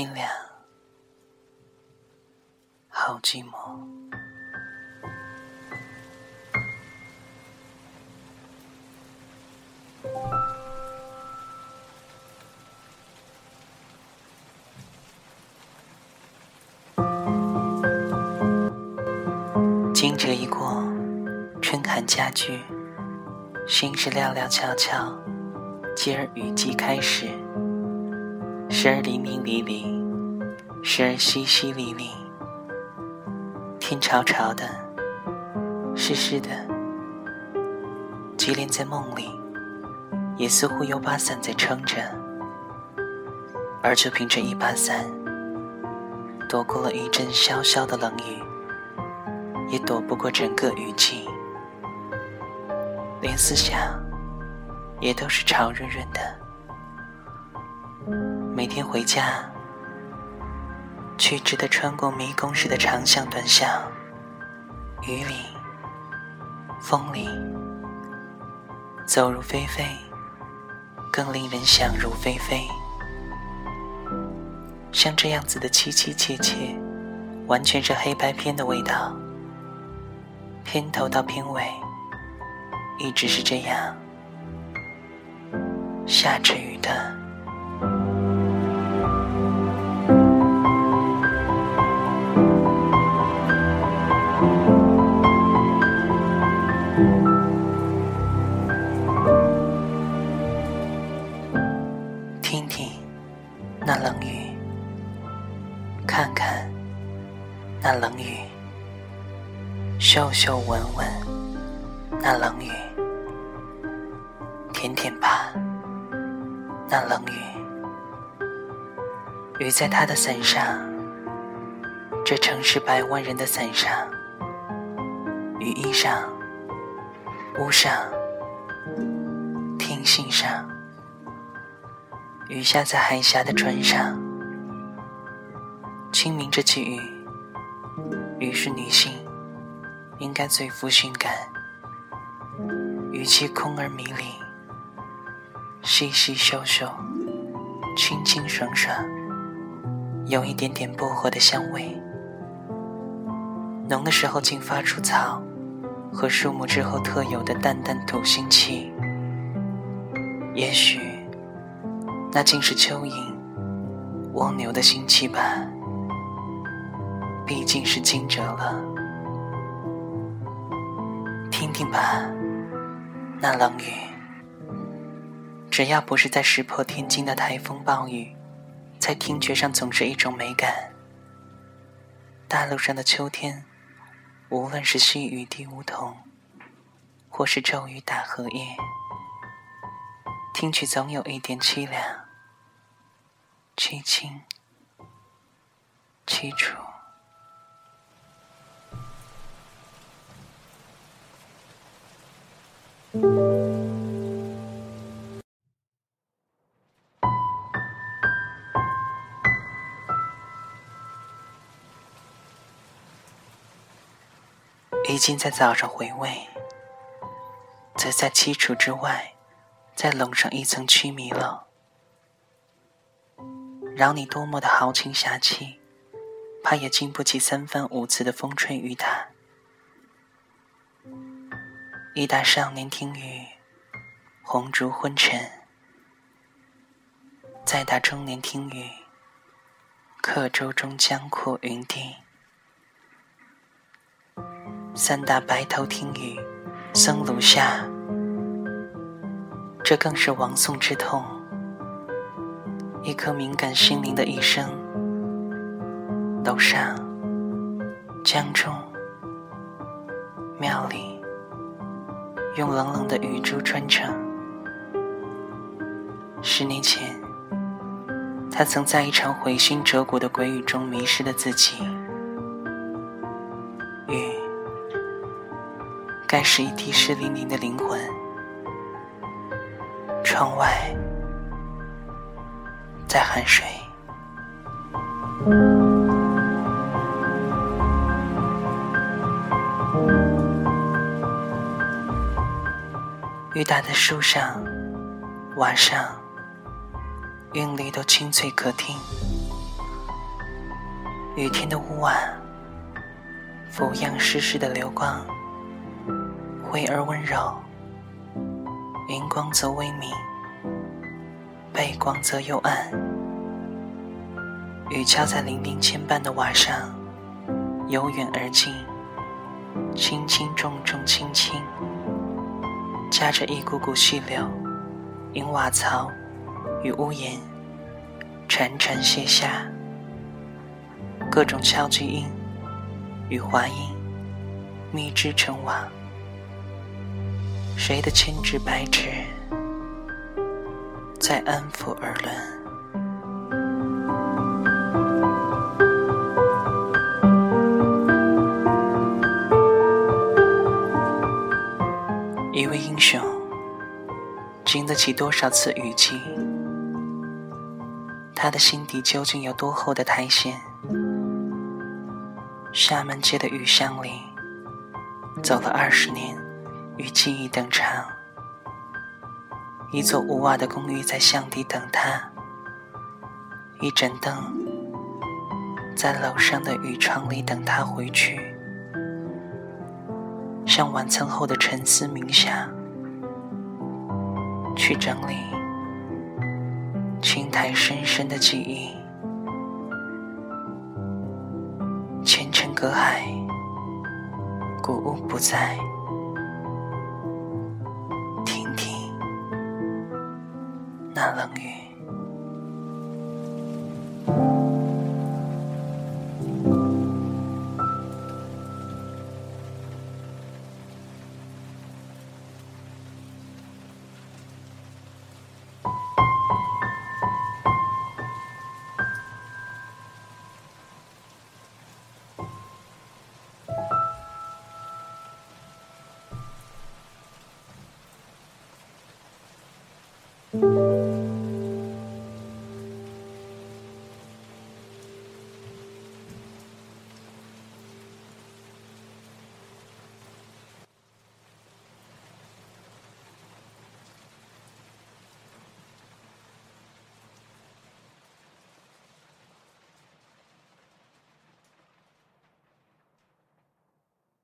天亮，好寂寞。惊蛰一过，春寒加剧，心事寥寥悄悄，继而雨季开始。时而淋淋漓漓，时而淅淅沥沥，天潮潮的，湿湿的，即连在梦里，也似乎有把伞在撑着，而就凭这一把伞，躲过了一阵潇潇的冷雨，也躲不过整个雨季，连思想也都是潮润润的。每天回家，曲直的穿过迷宫似的长巷短巷，雨里，风里，走入非非，更令人想入非非。像这样子的凄凄切切，完全是黑白片的味道。片头到片尾，一直是这样，下着雨的。看看那冷雨，嗅嗅闻闻那冷雨，舔舔吧那冷雨。雨在他的伞上，这城市百万人的伞上，雨衣上，屋上，听信上。雨下在海峡的船上，清明这季雨，雨是女性，应该最富性感。语气空而迷离，细细秀秀，清清爽爽，有一点点薄荷的香味。浓的时候竟发出草和树木之后特有的淡淡土腥气。也许。那竟是蚯蚓、蜗牛的腥气吧？毕竟是惊蛰了，听听吧，那冷雨。只要不是在石破天惊的台风暴雨，在听觉上总是一种美感。大陆上的秋天，无论是细雨滴梧桐，或是骤雨打荷叶。听去总有一点凄凉、凄清、凄楚。已经在早上回味，则在凄楚之外。再笼上一层曲迷了，饶你多么的豪情侠气，怕也经不起三番五次的风吹雨打。一打少年听雨，红烛昏沉；再打中年听雨，客舟中江阔云低；三打白头听雨，僧庐下。这更是亡宋之痛。一颗敏感心灵的一生，楼上、江中、庙里，用冷冷的雨珠穿成。十年前，他曾在一场毁心折骨的鬼雨中迷失了自己。雨，该是一滴湿淋淋的灵魂。窗外，在酣睡。雨打在树上、瓦上，韵律都清脆可听。雨天的屋瓦，俯仰湿湿的流光，灰而温柔，云光则微明，背光则幽暗。雨敲在零零牵绊的瓦上，由远而近，轻轻重重轻轻，夹着一股股细流，因瓦槽与屋檐潺潺泻下。各种敲击音与滑音，密织成网。谁的千指百指在安抚耳轮？一位英雄经得起多少次雨季？他的心底究竟有多厚的苔藓？厦门街的雨巷里，走了二十年，与记忆等长。一座无瓦的公寓在巷底等他，一盏灯在楼上的雨窗里等他回去。像晚餐后的沉思冥想，去整理青苔深深的记忆。前尘隔海，古屋不在，听听那冷雨。Música